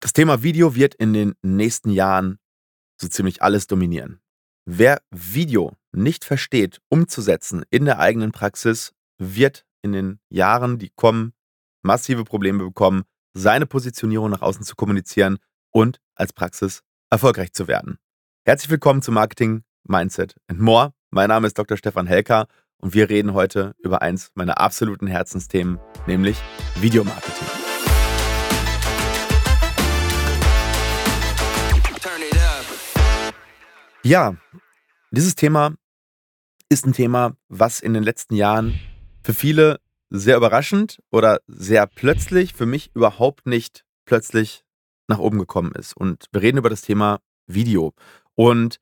Das Thema Video wird in den nächsten Jahren so ziemlich alles dominieren. Wer Video nicht versteht, umzusetzen in der eigenen Praxis, wird in den Jahren, die kommen, massive Probleme bekommen, seine Positionierung nach außen zu kommunizieren und als Praxis erfolgreich zu werden. Herzlich willkommen zu Marketing, Mindset and More. Mein Name ist Dr. Stefan Helker und wir reden heute über eins meiner absoluten Herzensthemen, nämlich Videomarketing. Ja, dieses Thema ist ein Thema, was in den letzten Jahren für viele sehr überraschend oder sehr plötzlich, für mich überhaupt nicht plötzlich nach oben gekommen ist. Und wir reden über das Thema Video. Und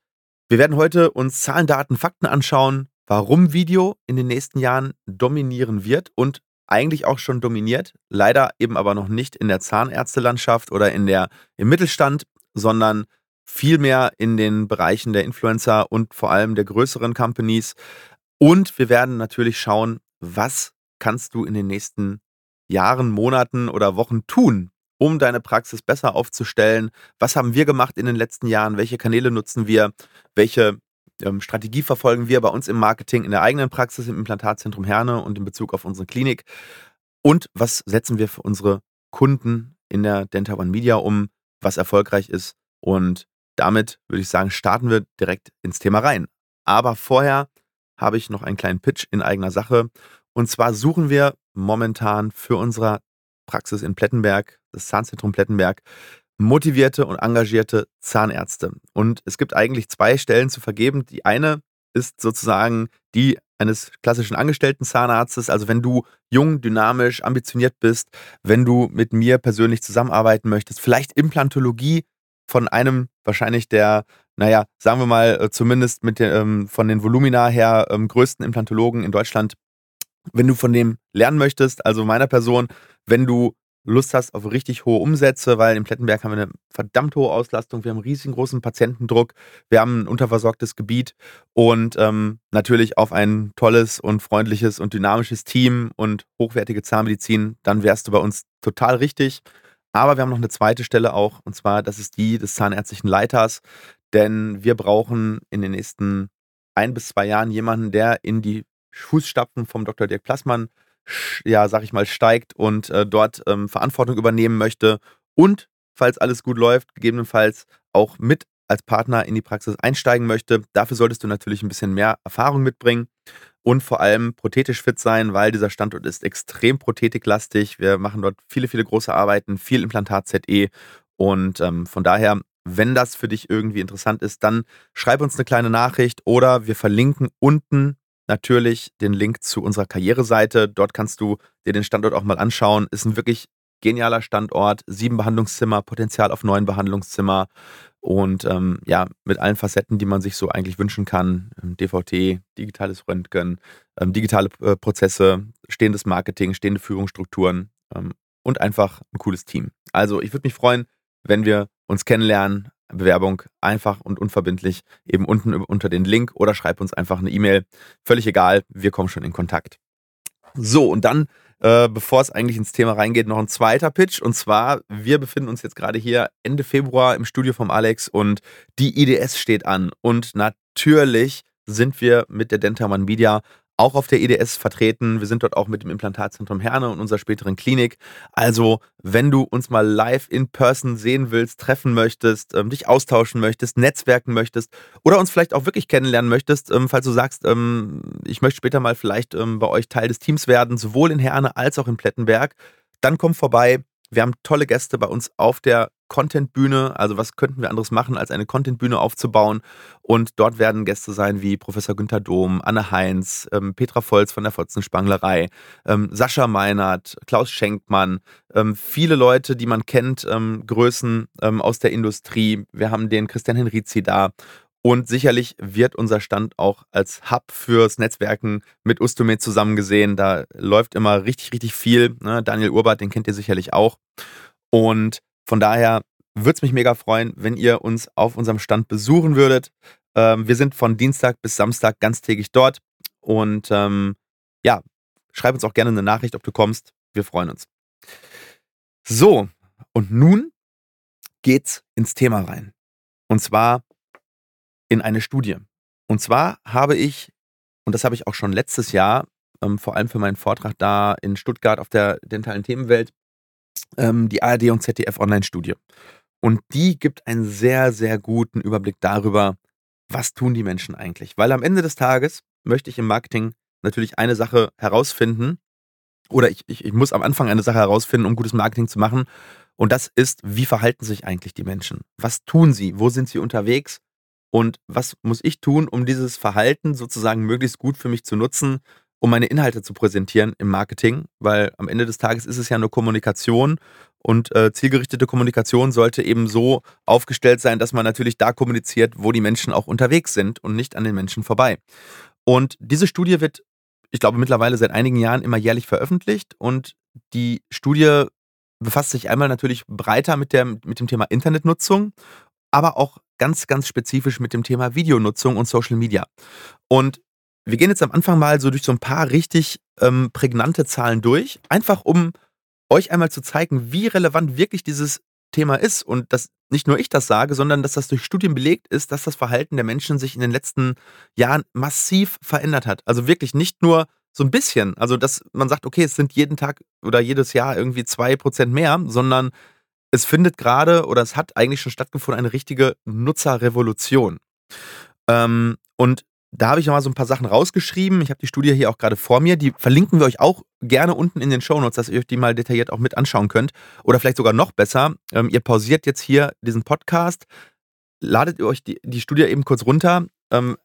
wir werden heute uns Zahlen, Daten, Fakten anschauen, warum Video in den nächsten Jahren dominieren wird und eigentlich auch schon dominiert, leider eben aber noch nicht in der Zahnärztelandschaft oder in der, im Mittelstand, sondern viel mehr in den Bereichen der Influencer und vor allem der größeren Companies. Und wir werden natürlich schauen, was kannst du in den nächsten Jahren, Monaten oder Wochen tun, um deine Praxis besser aufzustellen. Was haben wir gemacht in den letzten Jahren? Welche Kanäle nutzen wir? Welche ähm, Strategie verfolgen wir bei uns im Marketing, in der eigenen Praxis, im Implantatzentrum Herne und in Bezug auf unsere Klinik? Und was setzen wir für unsere Kunden in der Dental One Media um, was erfolgreich ist und damit würde ich sagen, starten wir direkt ins Thema rein. Aber vorher habe ich noch einen kleinen Pitch in eigener Sache. Und zwar suchen wir momentan für unsere Praxis in Plettenberg, das Zahnzentrum Plettenberg, motivierte und engagierte Zahnärzte. Und es gibt eigentlich zwei Stellen zu vergeben. Die eine ist sozusagen die eines klassischen angestellten Zahnarztes. Also wenn du jung, dynamisch, ambitioniert bist, wenn du mit mir persönlich zusammenarbeiten möchtest, vielleicht Implantologie von einem wahrscheinlich der, naja, sagen wir mal, äh, zumindest mit den, ähm, von den Volumina her ähm, größten Implantologen in Deutschland, wenn du von dem lernen möchtest, also meiner Person, wenn du Lust hast auf richtig hohe Umsätze, weil in Plettenberg haben wir eine verdammt hohe Auslastung, wir haben riesengroßen Patientendruck, wir haben ein unterversorgtes Gebiet und ähm, natürlich auf ein tolles und freundliches und dynamisches Team und hochwertige Zahnmedizin, dann wärst du bei uns total richtig. Aber wir haben noch eine zweite Stelle auch, und zwar, das ist die des zahnärztlichen Leiters. Denn wir brauchen in den nächsten ein bis zwei Jahren jemanden, der in die Fußstapfen vom Dr. Dirk Plassmann, ja, sag ich mal, steigt und äh, dort ähm, Verantwortung übernehmen möchte und, falls alles gut läuft, gegebenenfalls auch mit als Partner in die Praxis einsteigen möchte. Dafür solltest du natürlich ein bisschen mehr Erfahrung mitbringen und vor allem prothetisch fit sein, weil dieser Standort ist extrem prothetiklastig. Wir machen dort viele, viele große Arbeiten, viel Implantat ZE und ähm, von daher, wenn das für dich irgendwie interessant ist, dann schreib uns eine kleine Nachricht oder wir verlinken unten natürlich den Link zu unserer Karriereseite. Dort kannst du dir den Standort auch mal anschauen. Ist ein wirklich genialer Standort, sieben Behandlungszimmer, Potenzial auf neun Behandlungszimmer und ähm, ja, mit allen Facetten, die man sich so eigentlich wünschen kann. Ähm, DVT, digitales Röntgen, ähm, digitale äh, Prozesse, stehendes Marketing, stehende Führungsstrukturen ähm, und einfach ein cooles Team. Also ich würde mich freuen, wenn wir uns kennenlernen. Bewerbung einfach und unverbindlich eben unten unter den Link oder schreib uns einfach eine E-Mail. Völlig egal, wir kommen schon in Kontakt. So, und dann äh, bevor es eigentlich ins Thema reingeht, noch ein zweiter Pitch. Und zwar, wir befinden uns jetzt gerade hier Ende Februar im Studio vom Alex und die IDS steht an. Und natürlich sind wir mit der Dentaman Media auch auf der EDS vertreten. Wir sind dort auch mit dem Implantatzentrum Herne und unserer späteren Klinik. Also, wenn du uns mal live in person sehen willst, treffen möchtest, ähm, dich austauschen möchtest, netzwerken möchtest oder uns vielleicht auch wirklich kennenlernen möchtest, ähm, falls du sagst, ähm, ich möchte später mal vielleicht ähm, bei euch Teil des Teams werden, sowohl in Herne als auch in Plettenberg, dann komm vorbei. Wir haben tolle Gäste bei uns auf der Content-Bühne. Also was könnten wir anderes machen, als eine Content-Bühne aufzubauen? Und dort werden Gäste sein wie Professor Günther Dom, Anne Heinz, ähm, Petra Volz von der Fotzenspanglerei, ähm, Sascha Meinert, Klaus Schenkmann, ähm, viele Leute, die man kennt, ähm, Größen ähm, aus der Industrie. Wir haben den Christian Henrizi da. Und sicherlich wird unser Stand auch als Hub fürs Netzwerken mit Ustomed zusammen gesehen. Da läuft immer richtig, richtig viel. Ne? Daniel Urbart, den kennt ihr sicherlich auch. Und von daher würde es mich mega freuen, wenn ihr uns auf unserem Stand besuchen würdet. Ähm, wir sind von Dienstag bis Samstag ganztägig dort. Und ähm, ja, schreib uns auch gerne eine Nachricht, ob du kommst. Wir freuen uns. So, und nun geht's ins Thema rein. Und zwar in eine Studie. Und zwar habe ich, und das habe ich auch schon letztes Jahr, ähm, vor allem für meinen Vortrag da in Stuttgart auf der dentalen Themenwelt, ähm, die ARD und ZDF Online-Studie. Und die gibt einen sehr, sehr guten Überblick darüber, was tun die Menschen eigentlich. Weil am Ende des Tages möchte ich im Marketing natürlich eine Sache herausfinden, oder ich, ich, ich muss am Anfang eine Sache herausfinden, um gutes Marketing zu machen. Und das ist, wie verhalten sich eigentlich die Menschen? Was tun sie? Wo sind sie unterwegs? Und was muss ich tun, um dieses Verhalten sozusagen möglichst gut für mich zu nutzen, um meine Inhalte zu präsentieren im Marketing? Weil am Ende des Tages ist es ja nur Kommunikation und äh, zielgerichtete Kommunikation sollte eben so aufgestellt sein, dass man natürlich da kommuniziert, wo die Menschen auch unterwegs sind und nicht an den Menschen vorbei. Und diese Studie wird, ich glaube, mittlerweile seit einigen Jahren immer jährlich veröffentlicht und die Studie befasst sich einmal natürlich breiter mit, der, mit dem Thema Internetnutzung, aber auch ganz, ganz spezifisch mit dem Thema Videonutzung und Social Media. Und wir gehen jetzt am Anfang mal so durch so ein paar richtig ähm, prägnante Zahlen durch, einfach um euch einmal zu zeigen, wie relevant wirklich dieses Thema ist und dass nicht nur ich das sage, sondern dass das durch Studien belegt ist, dass das Verhalten der Menschen sich in den letzten Jahren massiv verändert hat. Also wirklich nicht nur so ein bisschen, also dass man sagt, okay, es sind jeden Tag oder jedes Jahr irgendwie zwei Prozent mehr, sondern es findet gerade oder es hat eigentlich schon stattgefunden eine richtige Nutzerrevolution. Ähm, und da habe ich nochmal so ein paar Sachen rausgeschrieben. Ich habe die Studie hier auch gerade vor mir. Die verlinken wir euch auch gerne unten in den Shownotes, dass ihr euch die mal detailliert auch mit anschauen könnt. Oder vielleicht sogar noch besser, ähm, ihr pausiert jetzt hier diesen Podcast, ladet euch die, die Studie eben kurz runter, ähm,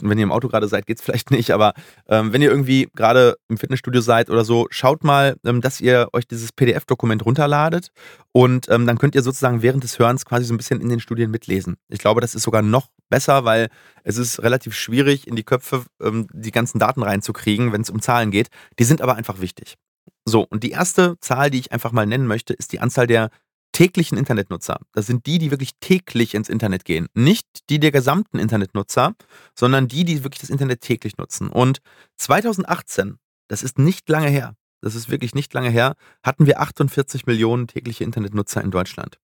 wenn ihr im Auto gerade seid, geht es vielleicht nicht, aber ähm, wenn ihr irgendwie gerade im Fitnessstudio seid oder so, schaut mal, ähm, dass ihr euch dieses PDF-Dokument runterladet und ähm, dann könnt ihr sozusagen während des Hörens quasi so ein bisschen in den Studien mitlesen. Ich glaube, das ist sogar noch besser, weil es ist relativ schwierig, in die Köpfe ähm, die ganzen Daten reinzukriegen, wenn es um Zahlen geht. Die sind aber einfach wichtig. So, und die erste Zahl, die ich einfach mal nennen möchte, ist die Anzahl der täglichen Internetnutzer. Das sind die, die wirklich täglich ins Internet gehen. Nicht die der gesamten Internetnutzer, sondern die, die wirklich das Internet täglich nutzen. Und 2018, das ist nicht lange her, das ist wirklich nicht lange her, hatten wir 48 Millionen tägliche Internetnutzer in Deutschland.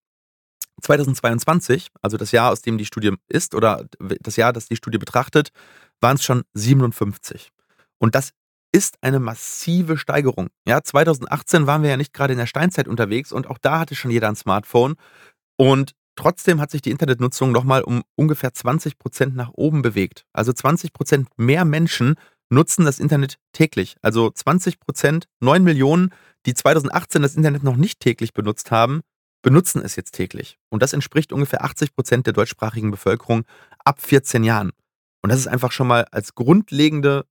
2022, also das Jahr, aus dem die Studie ist, oder das Jahr, das die Studie betrachtet, waren es schon 57. Und das ist eine massive Steigerung. Ja, 2018 waren wir ja nicht gerade in der Steinzeit unterwegs und auch da hatte schon jeder ein Smartphone. Und trotzdem hat sich die Internetnutzung nochmal um ungefähr 20 Prozent nach oben bewegt. Also 20 Prozent mehr Menschen nutzen das Internet täglich. Also 20 Prozent, 9 Millionen, die 2018 das Internet noch nicht täglich benutzt haben, benutzen es jetzt täglich. Und das entspricht ungefähr 80 Prozent der deutschsprachigen Bevölkerung ab 14 Jahren. Und das ist einfach schon mal als grundlegende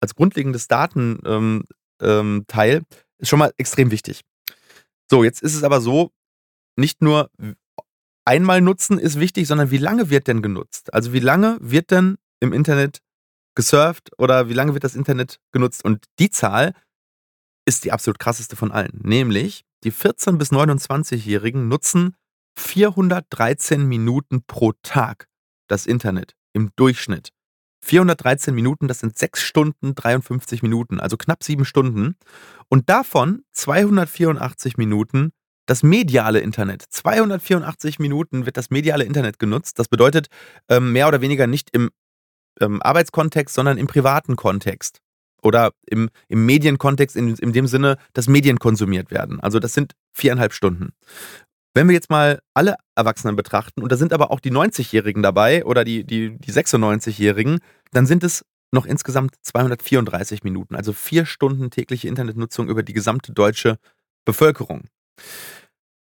als grundlegendes Datenteil ähm, ähm, ist schon mal extrem wichtig. So, jetzt ist es aber so, nicht nur einmal nutzen ist wichtig, sondern wie lange wird denn genutzt? Also wie lange wird denn im Internet gesurft oder wie lange wird das Internet genutzt? Und die Zahl ist die absolut krasseste von allen. Nämlich die 14- bis 29-Jährigen nutzen 413 Minuten pro Tag das Internet im Durchschnitt. 413 Minuten, das sind 6 Stunden 53 Minuten, also knapp 7 Stunden. Und davon 284 Minuten das mediale Internet. 284 Minuten wird das mediale Internet genutzt. Das bedeutet ähm, mehr oder weniger nicht im ähm, Arbeitskontext, sondern im privaten Kontext. Oder im, im Medienkontext in, in dem Sinne, dass Medien konsumiert werden. Also das sind viereinhalb Stunden. Wenn wir jetzt mal alle Erwachsenen betrachten, und da sind aber auch die 90-Jährigen dabei oder die, die, die 96-Jährigen, dann sind es noch insgesamt 234 Minuten, also vier Stunden tägliche Internetnutzung über die gesamte deutsche Bevölkerung.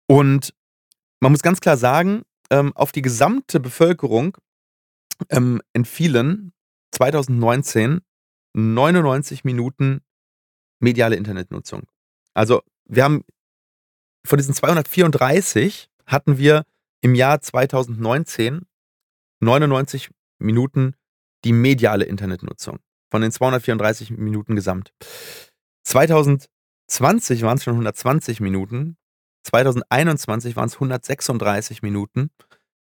Und man muss ganz klar sagen, ähm, auf die gesamte Bevölkerung ähm, entfielen 2019 99 Minuten mediale Internetnutzung. Also wir haben von diesen 234 hatten wir im Jahr 2019 99 Minuten die mediale Internetnutzung. Von den 234 Minuten gesamt. 2020 waren es schon 120 Minuten. 2021 waren es 136 Minuten.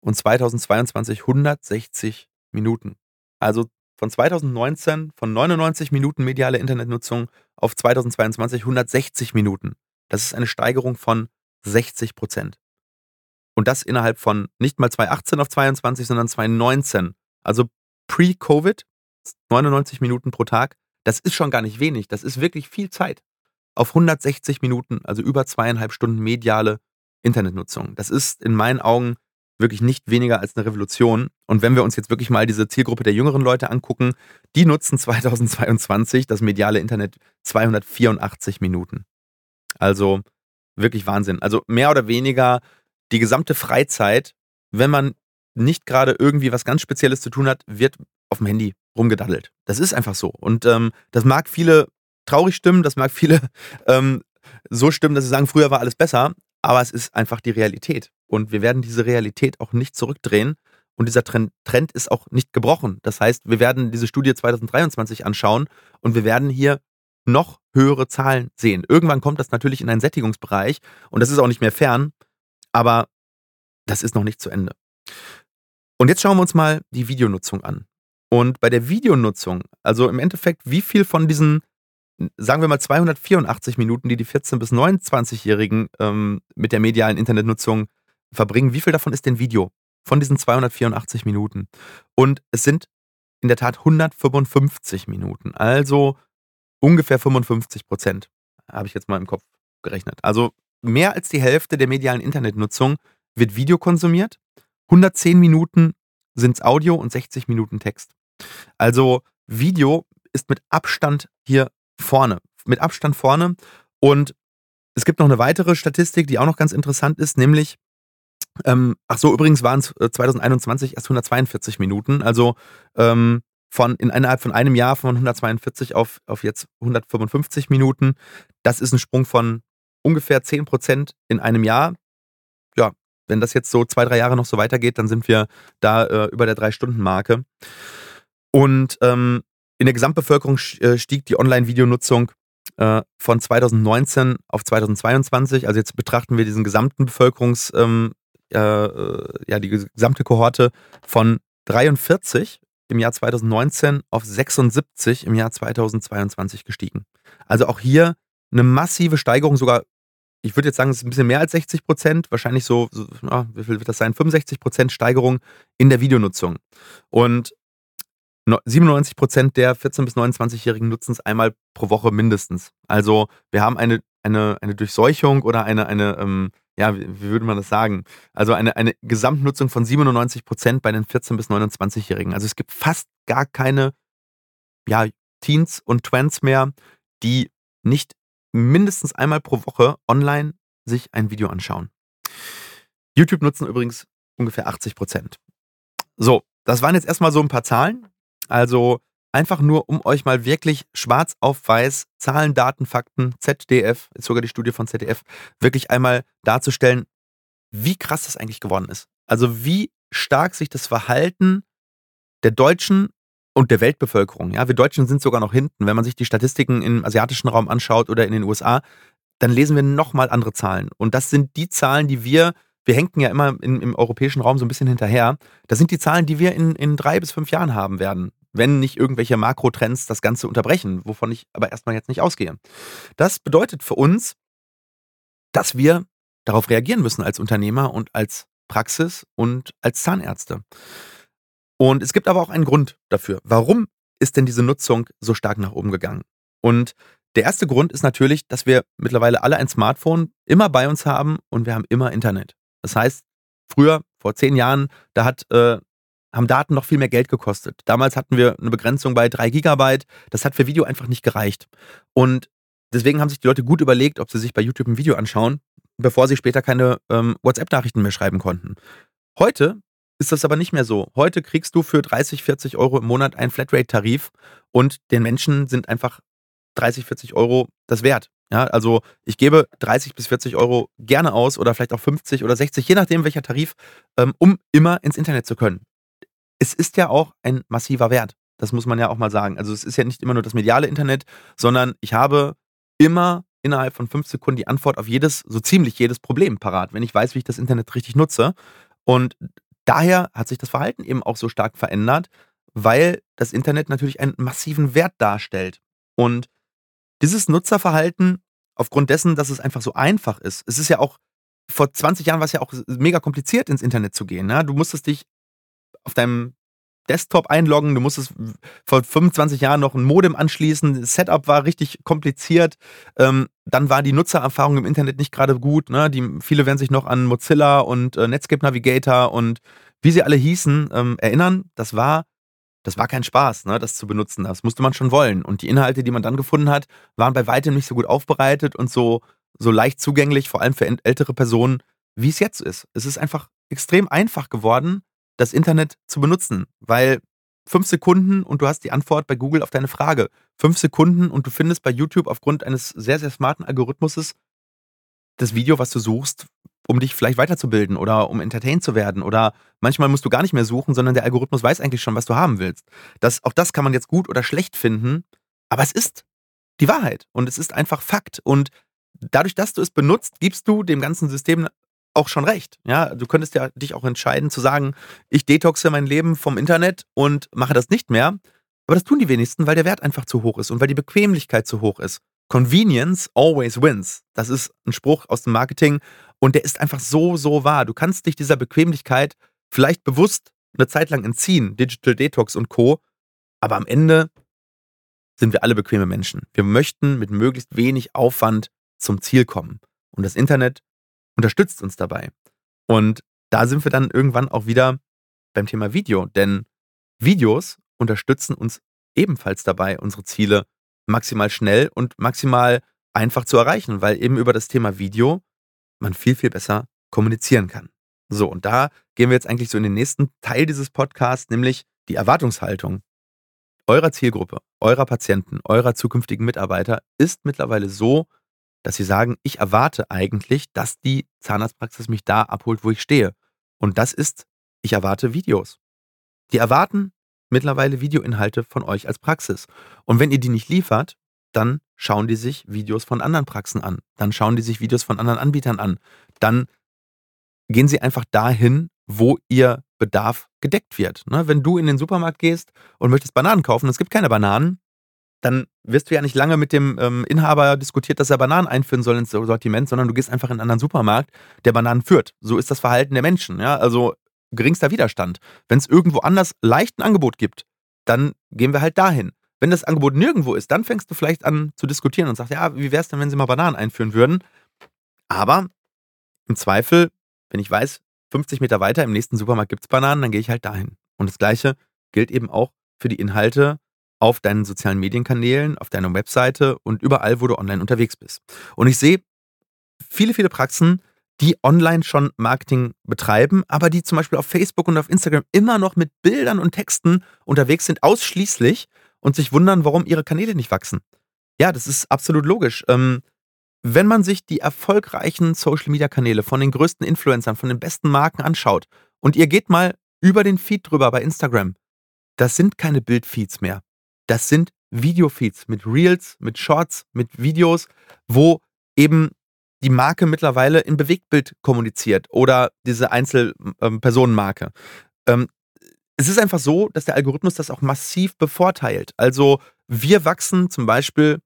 Und 2022 160 Minuten. Also von 2019 von 99 Minuten mediale Internetnutzung auf 2022 160 Minuten. Das ist eine Steigerung von 60 Prozent. Und das innerhalb von nicht mal 2018 auf 22, sondern 2019. Also pre-Covid, 99 Minuten pro Tag. Das ist schon gar nicht wenig. Das ist wirklich viel Zeit. Auf 160 Minuten, also über zweieinhalb Stunden mediale Internetnutzung. Das ist in meinen Augen wirklich nicht weniger als eine Revolution. Und wenn wir uns jetzt wirklich mal diese Zielgruppe der jüngeren Leute angucken, die nutzen 2022 das mediale Internet 284 Minuten. Also wirklich Wahnsinn. Also mehr oder weniger die gesamte Freizeit, wenn man nicht gerade irgendwie was ganz Spezielles zu tun hat, wird auf dem Handy rumgedaddelt. Das ist einfach so. Und ähm, das mag viele traurig stimmen, das mag viele ähm, so stimmen, dass sie sagen, früher war alles besser, aber es ist einfach die Realität. Und wir werden diese Realität auch nicht zurückdrehen. Und dieser Trend, Trend ist auch nicht gebrochen. Das heißt, wir werden diese Studie 2023 anschauen und wir werden hier noch höhere Zahlen sehen. Irgendwann kommt das natürlich in einen Sättigungsbereich und das ist auch nicht mehr fern, aber das ist noch nicht zu Ende. Und jetzt schauen wir uns mal die Videonutzung an. Und bei der Videonutzung, also im Endeffekt, wie viel von diesen, sagen wir mal 284 Minuten, die die 14- bis 29-Jährigen ähm, mit der medialen Internetnutzung verbringen, wie viel davon ist denn Video? Von diesen 284 Minuten. Und es sind in der Tat 155 Minuten. Also ungefähr 55 Prozent, habe ich jetzt mal im Kopf gerechnet. Also mehr als die Hälfte der medialen Internetnutzung wird Video konsumiert. 110 Minuten sind es Audio und 60 Minuten Text. Also Video ist mit Abstand hier vorne. Mit Abstand vorne. Und es gibt noch eine weitere Statistik, die auch noch ganz interessant ist, nämlich, ähm, ach so, übrigens waren es 2021 erst 142 Minuten. Also ähm, von in innerhalb von einem Jahr von 142 auf, auf jetzt 155 Minuten. Das ist ein Sprung von ungefähr 10 Prozent in einem Jahr. Ja, wenn das jetzt so zwei, drei Jahre noch so weitergeht, dann sind wir da äh, über der Drei-Stunden-Marke. Und ähm, in der Gesamtbevölkerung äh, stieg die Online-Videonutzung äh, von 2019 auf 2022. Also jetzt betrachten wir diesen gesamten Bevölkerungs, ähm, äh, äh, ja, die gesamte Kohorte von 43 im Jahr 2019 auf 76 im Jahr 2022 gestiegen. Also auch hier eine massive Steigerung, sogar, ich würde jetzt sagen, es ist ein bisschen mehr als 60 Prozent, wahrscheinlich so, so ja, wie viel wird das sein? 65 Prozent Steigerung in der Videonutzung. Und 97 Prozent der 14- bis 29-Jährigen nutzen es einmal pro Woche mindestens. Also wir haben eine, eine, eine Durchseuchung oder eine, eine ähm, ja, wie, wie, würde man das sagen? Also eine, eine Gesamtnutzung von 97 Prozent bei den 14- bis 29-Jährigen. Also es gibt fast gar keine ja, Teens und Twents mehr, die nicht mindestens einmal pro Woche online sich ein Video anschauen. YouTube nutzen übrigens ungefähr 80 Prozent. So, das waren jetzt erstmal so ein paar Zahlen. Also einfach nur, um euch mal wirklich schwarz auf weiß, Zahlen, Daten, Fakten, ZDF, sogar die Studie von ZDF, wirklich einmal darzustellen, wie krass das eigentlich geworden ist. Also wie stark sich das Verhalten der Deutschen und der Weltbevölkerung, ja, wir Deutschen sind sogar noch hinten. Wenn man sich die Statistiken im asiatischen Raum anschaut oder in den USA, dann lesen wir nochmal andere Zahlen. Und das sind die Zahlen, die wir, wir henken ja immer in, im europäischen Raum so ein bisschen hinterher, das sind die Zahlen, die wir in, in drei bis fünf Jahren haben werden wenn nicht irgendwelche Makrotrends das Ganze unterbrechen, wovon ich aber erstmal jetzt nicht ausgehe. Das bedeutet für uns, dass wir darauf reagieren müssen als Unternehmer und als Praxis und als Zahnärzte. Und es gibt aber auch einen Grund dafür. Warum ist denn diese Nutzung so stark nach oben gegangen? Und der erste Grund ist natürlich, dass wir mittlerweile alle ein Smartphone immer bei uns haben und wir haben immer Internet. Das heißt, früher, vor zehn Jahren, da hat äh, haben Daten noch viel mehr Geld gekostet. Damals hatten wir eine Begrenzung bei 3 Gigabyte. Das hat für Video einfach nicht gereicht. Und deswegen haben sich die Leute gut überlegt, ob sie sich bei YouTube ein Video anschauen, bevor sie später keine ähm, WhatsApp-Nachrichten mehr schreiben konnten. Heute ist das aber nicht mehr so. Heute kriegst du für 30, 40 Euro im Monat einen Flatrate-Tarif und den Menschen sind einfach 30, 40 Euro das wert. Ja, also ich gebe 30 bis 40 Euro gerne aus oder vielleicht auch 50 oder 60, je nachdem welcher Tarif, ähm, um immer ins Internet zu können es ist ja auch ein massiver Wert. Das muss man ja auch mal sagen. Also es ist ja nicht immer nur das mediale Internet, sondern ich habe immer innerhalb von fünf Sekunden die Antwort auf jedes, so ziemlich jedes Problem parat, wenn ich weiß, wie ich das Internet richtig nutze. Und daher hat sich das Verhalten eben auch so stark verändert, weil das Internet natürlich einen massiven Wert darstellt. Und dieses Nutzerverhalten, aufgrund dessen, dass es einfach so einfach ist, es ist ja auch vor 20 Jahren war es ja auch mega kompliziert, ins Internet zu gehen. Ne? Du musstest dich auf deinem Desktop einloggen, du musstest vor 25 Jahren noch ein Modem anschließen, das Setup war richtig kompliziert, ähm, dann war die Nutzererfahrung im Internet nicht gerade gut, ne? die, viele werden sich noch an Mozilla und äh, Netscape Navigator und wie sie alle hießen, ähm, erinnern, das war, das war kein Spaß, ne? das zu benutzen, das musste man schon wollen und die Inhalte, die man dann gefunden hat, waren bei weitem nicht so gut aufbereitet und so, so leicht zugänglich, vor allem für ältere Personen, wie es jetzt ist. Es ist einfach extrem einfach geworden, das Internet zu benutzen, weil fünf Sekunden und du hast die Antwort bei Google auf deine Frage. Fünf Sekunden und du findest bei YouTube aufgrund eines sehr, sehr smarten Algorithmuses das Video, was du suchst, um dich vielleicht weiterzubilden oder um entertained zu werden. Oder manchmal musst du gar nicht mehr suchen, sondern der Algorithmus weiß eigentlich schon, was du haben willst. Das, auch das kann man jetzt gut oder schlecht finden, aber es ist die Wahrheit und es ist einfach Fakt. Und dadurch, dass du es benutzt, gibst du dem ganzen System auch schon recht. Ja, du könntest ja dich auch entscheiden zu sagen, ich detoxe mein Leben vom Internet und mache das nicht mehr. Aber das tun die wenigsten, weil der Wert einfach zu hoch ist und weil die Bequemlichkeit zu hoch ist. Convenience always wins. Das ist ein Spruch aus dem Marketing und der ist einfach so, so wahr. Du kannst dich dieser Bequemlichkeit vielleicht bewusst eine Zeit lang entziehen, Digital Detox und Co. Aber am Ende sind wir alle bequeme Menschen. Wir möchten mit möglichst wenig Aufwand zum Ziel kommen. Und das Internet unterstützt uns dabei. Und da sind wir dann irgendwann auch wieder beim Thema Video, denn Videos unterstützen uns ebenfalls dabei, unsere Ziele maximal schnell und maximal einfach zu erreichen, weil eben über das Thema Video man viel, viel besser kommunizieren kann. So, und da gehen wir jetzt eigentlich so in den nächsten Teil dieses Podcasts, nämlich die Erwartungshaltung eurer Zielgruppe, eurer Patienten, eurer zukünftigen Mitarbeiter ist mittlerweile so, dass sie sagen, ich erwarte eigentlich, dass die Zahnarztpraxis mich da abholt, wo ich stehe. Und das ist, ich erwarte Videos. Die erwarten mittlerweile Videoinhalte von euch als Praxis. Und wenn ihr die nicht liefert, dann schauen die sich Videos von anderen Praxen an. Dann schauen die sich Videos von anderen Anbietern an. Dann gehen sie einfach dahin, wo ihr Bedarf gedeckt wird. Ne? Wenn du in den Supermarkt gehst und möchtest Bananen kaufen, es gibt keine Bananen, dann wirst du ja nicht lange mit dem ähm, Inhaber diskutiert, dass er Bananen einführen soll ins Sortiment, sondern du gehst einfach in einen anderen Supermarkt, der Bananen führt. So ist das Verhalten der Menschen. Ja? Also geringster Widerstand. Wenn es irgendwo anders leicht ein Angebot gibt, dann gehen wir halt dahin. Wenn das Angebot nirgendwo ist, dann fängst du vielleicht an zu diskutieren und sagst, ja, wie wäre es denn, wenn sie mal Bananen einführen würden? Aber im Zweifel, wenn ich weiß, 50 Meter weiter im nächsten Supermarkt gibt es Bananen, dann gehe ich halt dahin. Und das Gleiche gilt eben auch für die Inhalte auf deinen sozialen Medienkanälen, auf deiner Webseite und überall, wo du online unterwegs bist. Und ich sehe viele, viele Praxen, die online schon Marketing betreiben, aber die zum Beispiel auf Facebook und auf Instagram immer noch mit Bildern und Texten unterwegs sind, ausschließlich und sich wundern, warum ihre Kanäle nicht wachsen. Ja, das ist absolut logisch. Ähm, wenn man sich die erfolgreichen Social-Media-Kanäle von den größten Influencern, von den besten Marken anschaut und ihr geht mal über den Feed drüber bei Instagram, das sind keine Bildfeeds mehr das sind Videofeeds mit Reels, mit Shorts, mit Videos, wo eben die Marke mittlerweile in Bewegtbild kommuniziert oder diese Einzelpersonenmarke. Ähm, es ist einfach so, dass der Algorithmus das auch massiv bevorteilt. Also wir wachsen zum Beispiel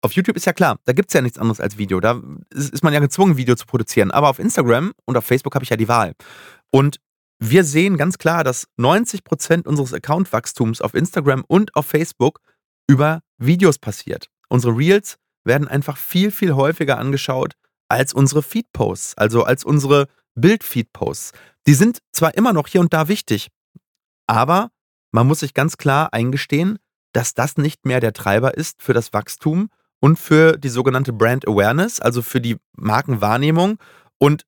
auf YouTube ist ja klar, da gibt es ja nichts anderes als Video. Da ist man ja gezwungen, Video zu produzieren. Aber auf Instagram und auf Facebook habe ich ja die Wahl. Und wir sehen ganz klar, dass 90% unseres Accountwachstums auf Instagram und auf Facebook über Videos passiert. Unsere Reels werden einfach viel, viel häufiger angeschaut als unsere Feed-Posts, also als unsere Bild-Feed-Posts. Die sind zwar immer noch hier und da wichtig, aber man muss sich ganz klar eingestehen, dass das nicht mehr der Treiber ist für das Wachstum und für die sogenannte Brand Awareness, also für die Markenwahrnehmung. Und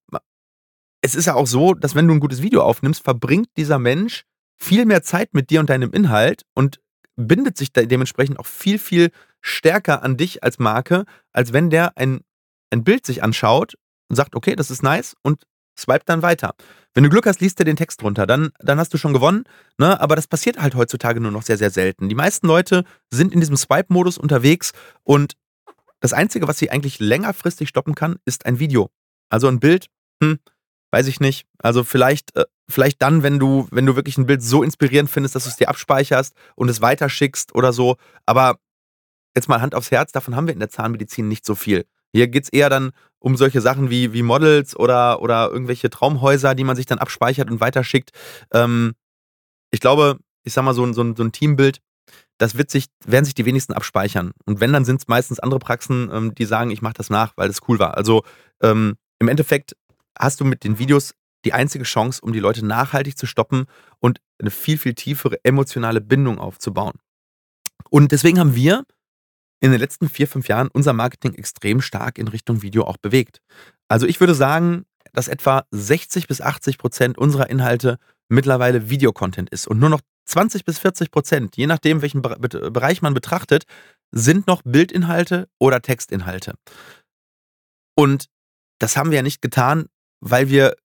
es ist ja auch so, dass wenn du ein gutes Video aufnimmst, verbringt dieser Mensch viel mehr Zeit mit dir und deinem Inhalt und bindet sich dementsprechend auch viel, viel stärker an dich als Marke, als wenn der ein, ein Bild sich anschaut und sagt, okay, das ist nice und swipe dann weiter. Wenn du Glück hast, liest er den Text runter, dann, dann hast du schon gewonnen, ne? aber das passiert halt heutzutage nur noch sehr, sehr selten. Die meisten Leute sind in diesem Swipe-Modus unterwegs und das Einzige, was sie eigentlich längerfristig stoppen kann, ist ein Video. Also ein Bild, hm, weiß ich nicht. Also vielleicht, äh, vielleicht dann, wenn du, wenn du wirklich ein Bild so inspirierend findest, dass du es dir abspeicherst und es weiterschickst oder so. Aber jetzt mal Hand aufs Herz, davon haben wir in der Zahnmedizin nicht so viel. Hier geht es eher dann um solche Sachen wie, wie Models oder, oder irgendwelche Traumhäuser, die man sich dann abspeichert und weiterschickt. Ähm, ich glaube, ich sag mal, so, so, so ein Teambild, das wird sich, werden sich die wenigsten abspeichern. Und wenn, dann sind es meistens andere Praxen, ähm, die sagen, ich mache das nach, weil das cool war. Also ähm, im Endeffekt hast du mit den Videos die einzige Chance, um die Leute nachhaltig zu stoppen und eine viel, viel tiefere emotionale Bindung aufzubauen. Und deswegen haben wir in den letzten vier, fünf Jahren unser Marketing extrem stark in Richtung Video auch bewegt. Also ich würde sagen, dass etwa 60 bis 80 Prozent unserer Inhalte mittlerweile Videocontent ist und nur noch 20 bis 40 Prozent, je nachdem, welchen Bereich man betrachtet, sind noch Bildinhalte oder Textinhalte. Und das haben wir ja nicht getan, weil wir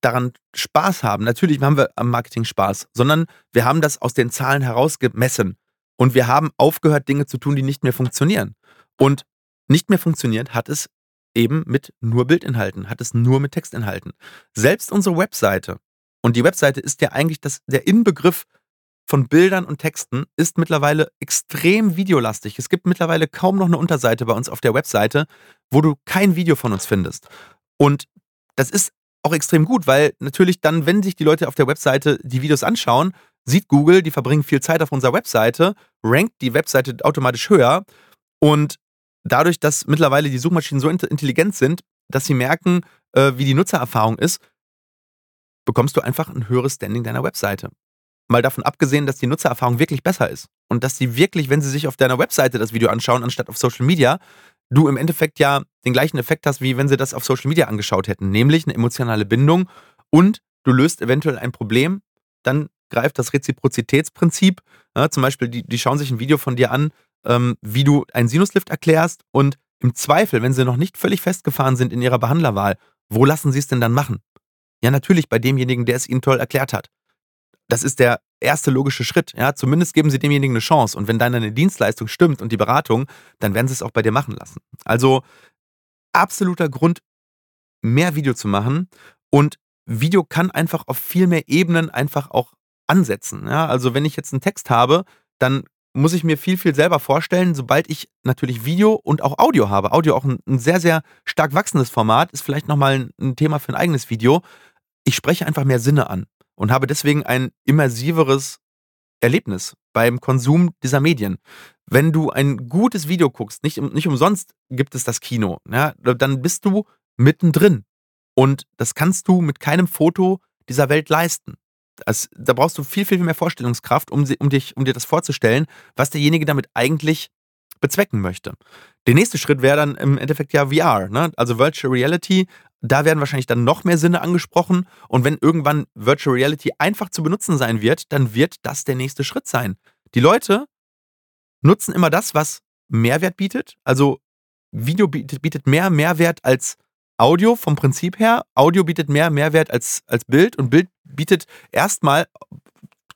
daran Spaß haben. Natürlich haben wir am Marketing Spaß, sondern wir haben das aus den Zahlen herausgemessen. Und wir haben aufgehört, Dinge zu tun, die nicht mehr funktionieren. Und nicht mehr funktioniert hat es eben mit nur Bildinhalten, hat es nur mit Textinhalten. Selbst unsere Webseite, und die Webseite ist ja eigentlich das, der Inbegriff von Bildern und Texten, ist mittlerweile extrem videolastig. Es gibt mittlerweile kaum noch eine Unterseite bei uns auf der Webseite, wo du kein Video von uns findest. Und das ist auch extrem gut, weil natürlich dann, wenn sich die Leute auf der Webseite die Videos anschauen, sieht Google, die verbringen viel Zeit auf unserer Webseite, rankt die Webseite automatisch höher und dadurch, dass mittlerweile die Suchmaschinen so intelligent sind, dass sie merken, äh, wie die Nutzererfahrung ist, bekommst du einfach ein höheres Standing deiner Webseite. Mal davon abgesehen, dass die Nutzererfahrung wirklich besser ist und dass sie wirklich, wenn sie sich auf deiner Webseite das Video anschauen, anstatt auf Social Media, du im Endeffekt ja den gleichen Effekt hast, wie wenn sie das auf Social Media angeschaut hätten, nämlich eine emotionale Bindung und du löst eventuell ein Problem, dann greift das Reziprozitätsprinzip. Ja, zum Beispiel, die, die schauen sich ein Video von dir an, ähm, wie du einen Sinuslift erklärst und im Zweifel, wenn sie noch nicht völlig festgefahren sind in ihrer Behandlerwahl, wo lassen sie es denn dann machen? Ja, natürlich bei demjenigen, der es ihnen toll erklärt hat. Das ist der erste logische Schritt. Ja, zumindest geben sie demjenigen eine Chance. Und wenn deine Dienstleistung stimmt und die Beratung, dann werden sie es auch bei dir machen lassen. Also absoluter Grund, mehr Video zu machen. Und Video kann einfach auf viel mehr Ebenen einfach auch ansetzen. Ja, also wenn ich jetzt einen Text habe, dann muss ich mir viel, viel selber vorstellen, sobald ich natürlich Video und auch Audio habe. Audio auch ein, ein sehr, sehr stark wachsendes Format, ist vielleicht nochmal ein, ein Thema für ein eigenes Video. Ich spreche einfach mehr Sinne an und habe deswegen ein immersiveres Erlebnis beim Konsum dieser Medien. Wenn du ein gutes Video guckst, nicht, nicht umsonst gibt es das Kino, ja, dann bist du mittendrin. Und das kannst du mit keinem Foto dieser Welt leisten. Das, da brauchst du viel, viel mehr Vorstellungskraft, um, um, dich, um dir das vorzustellen, was derjenige damit eigentlich bezwecken möchte. Der nächste Schritt wäre dann im Endeffekt ja VR, ne? also Virtual Reality. Da werden wahrscheinlich dann noch mehr Sinne angesprochen. Und wenn irgendwann Virtual Reality einfach zu benutzen sein wird, dann wird das der nächste Schritt sein. Die Leute nutzen immer das, was Mehrwert bietet. Also Video bietet, mehr Mehrwert als Audio vom Prinzip her. Audio bietet mehr Mehrwert als, als Bild und Bild bietet erstmal,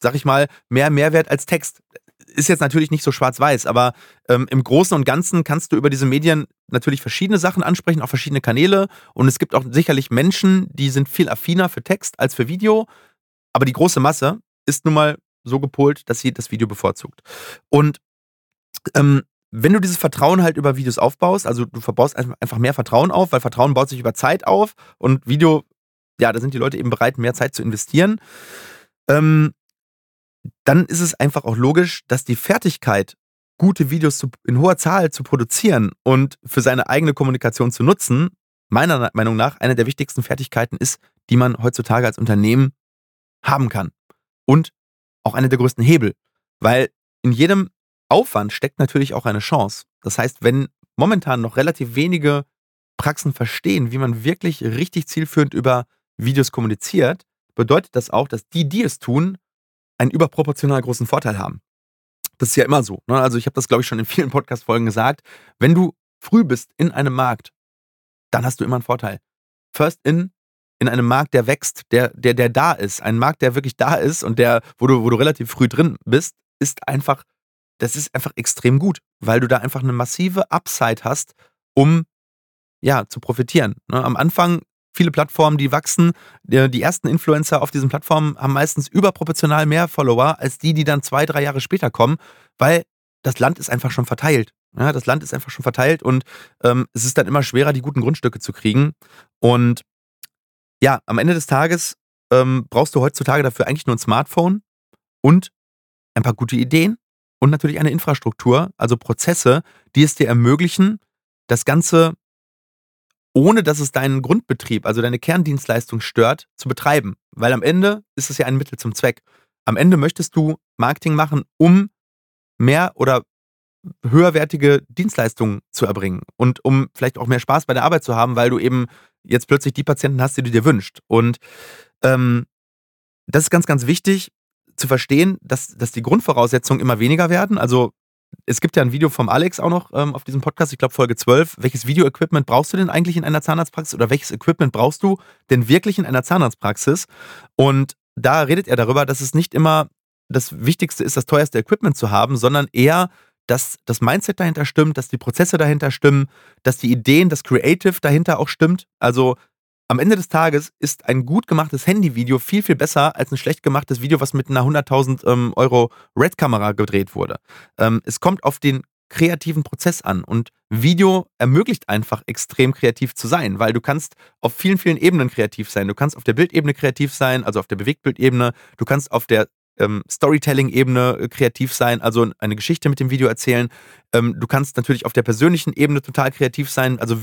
sag ich mal, mehr Mehrwert als Text. Ist jetzt natürlich nicht so schwarz-weiß, aber ähm, im Großen und Ganzen kannst du über diese Medien natürlich verschiedene Sachen ansprechen, auch verschiedene Kanäle. Und es gibt auch sicherlich Menschen, die sind viel affiner für Text als für Video. Aber die große Masse ist nun mal so gepolt, dass sie das Video bevorzugt. Und ähm, wenn du dieses Vertrauen halt über Videos aufbaust, also du verbaust einfach mehr Vertrauen auf, weil Vertrauen baut sich über Zeit auf und Video, ja, da sind die Leute eben bereit, mehr Zeit zu investieren, ähm, dann ist es einfach auch logisch, dass die Fertigkeit, gute Videos zu, in hoher Zahl zu produzieren und für seine eigene Kommunikation zu nutzen, meiner Meinung nach eine der wichtigsten Fertigkeiten ist, die man heutzutage als Unternehmen haben kann. Und auch eine der größten Hebel. Weil in jedem Aufwand steckt natürlich auch eine Chance. Das heißt, wenn momentan noch relativ wenige Praxen verstehen, wie man wirklich richtig zielführend über Videos kommuniziert, bedeutet das auch, dass die, die es tun, einen überproportional großen Vorteil haben. Das ist ja immer so. Ne? Also ich habe das, glaube ich, schon in vielen Podcast-Folgen gesagt. Wenn du früh bist in einem Markt, dann hast du immer einen Vorteil. First in, in einem Markt, der wächst, der, der, der da ist. Ein Markt, der wirklich da ist und der, wo du, wo du relativ früh drin bist, ist einfach das ist einfach extrem gut, weil du da einfach eine massive Upside hast, um ja zu profitieren. Ne? Am Anfang viele Plattformen, die wachsen. Die ersten Influencer auf diesen Plattformen haben meistens überproportional mehr Follower als die, die dann zwei, drei Jahre später kommen, weil das Land ist einfach schon verteilt. Ja, das Land ist einfach schon verteilt und ähm, es ist dann immer schwerer, die guten Grundstücke zu kriegen. Und ja, am Ende des Tages ähm, brauchst du heutzutage dafür eigentlich nur ein Smartphone und ein paar gute Ideen und natürlich eine Infrastruktur, also Prozesse, die es dir ermöglichen, das Ganze ohne dass es deinen Grundbetrieb, also deine Kerndienstleistung stört, zu betreiben. Weil am Ende ist es ja ein Mittel zum Zweck. Am Ende möchtest du Marketing machen, um mehr oder höherwertige Dienstleistungen zu erbringen und um vielleicht auch mehr Spaß bei der Arbeit zu haben, weil du eben jetzt plötzlich die Patienten hast, die du dir wünschst. Und ähm, das ist ganz, ganz wichtig zu verstehen, dass, dass die Grundvoraussetzungen immer weniger werden. Also es gibt ja ein Video vom Alex auch noch ähm, auf diesem Podcast, ich glaube Folge 12. Welches Video-Equipment brauchst du denn eigentlich in einer Zahnarztpraxis oder welches Equipment brauchst du denn wirklich in einer Zahnarztpraxis? Und da redet er darüber, dass es nicht immer das Wichtigste ist, das teuerste Equipment zu haben, sondern eher, dass das Mindset dahinter stimmt, dass die Prozesse dahinter stimmen, dass die Ideen, das Creative dahinter auch stimmt. Also am Ende des Tages ist ein gut gemachtes Handyvideo viel, viel besser als ein schlecht gemachtes Video, was mit einer 100.000 ähm, Euro Red-Kamera gedreht wurde. Ähm, es kommt auf den kreativen Prozess an und Video ermöglicht einfach extrem kreativ zu sein, weil du kannst auf vielen, vielen Ebenen kreativ sein. Du kannst auf der Bildebene kreativ sein, also auf der Bewegtbildebene. Du kannst auf der ähm, Storytelling-Ebene äh, kreativ sein, also eine Geschichte mit dem Video erzählen. Ähm, du kannst natürlich auf der persönlichen Ebene total kreativ sein, also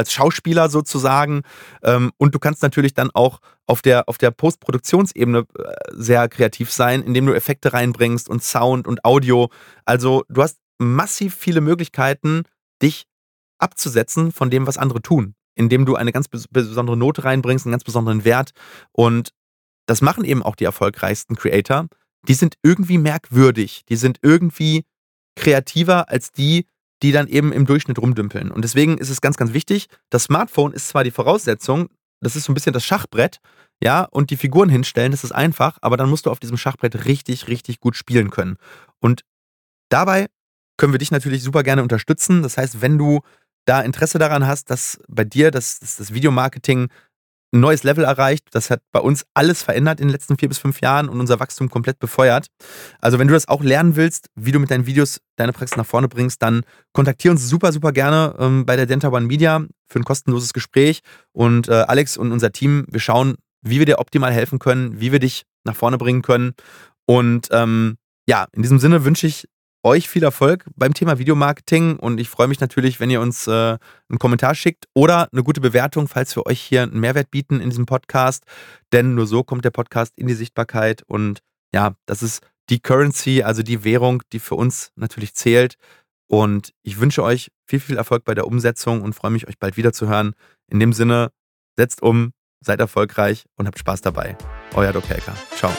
als Schauspieler sozusagen. Ähm, und du kannst natürlich dann auch auf der, auf der Postproduktionsebene äh, sehr kreativ sein, indem du Effekte reinbringst und Sound und Audio. Also du hast massiv viele Möglichkeiten, dich abzusetzen von dem, was andere tun, indem du eine ganz besondere Note reinbringst, einen ganz besonderen Wert. Und das machen eben auch die erfolgreichsten Creator. Die sind irgendwie merkwürdig, die sind irgendwie kreativer als die, die dann eben im Durchschnitt rumdümpeln. Und deswegen ist es ganz, ganz wichtig, das Smartphone ist zwar die Voraussetzung, das ist so ein bisschen das Schachbrett, ja, und die Figuren hinstellen, das ist einfach, aber dann musst du auf diesem Schachbrett richtig, richtig gut spielen können. Und dabei können wir dich natürlich super gerne unterstützen. Das heißt, wenn du da Interesse daran hast, dass bei dir das, das, das Videomarketing ein neues Level erreicht. Das hat bei uns alles verändert in den letzten vier bis fünf Jahren und unser Wachstum komplett befeuert. Also wenn du das auch lernen willst, wie du mit deinen Videos deine Praxis nach vorne bringst, dann kontaktiere uns super, super gerne ähm, bei der Denta One Media für ein kostenloses Gespräch. Und äh, Alex und unser Team, wir schauen, wie wir dir optimal helfen können, wie wir dich nach vorne bringen können. Und ähm, ja, in diesem Sinne wünsche ich euch viel Erfolg beim Thema Videomarketing und ich freue mich natürlich, wenn ihr uns äh, einen Kommentar schickt oder eine gute Bewertung, falls wir euch hier einen Mehrwert bieten in diesem Podcast. Denn nur so kommt der Podcast in die Sichtbarkeit und ja, das ist die Currency, also die Währung, die für uns natürlich zählt. Und ich wünsche euch viel, viel Erfolg bei der Umsetzung und freue mich, euch bald wieder zu hören. In dem Sinne, setzt um, seid erfolgreich und habt Spaß dabei. Euer Doc Helker. Ciao.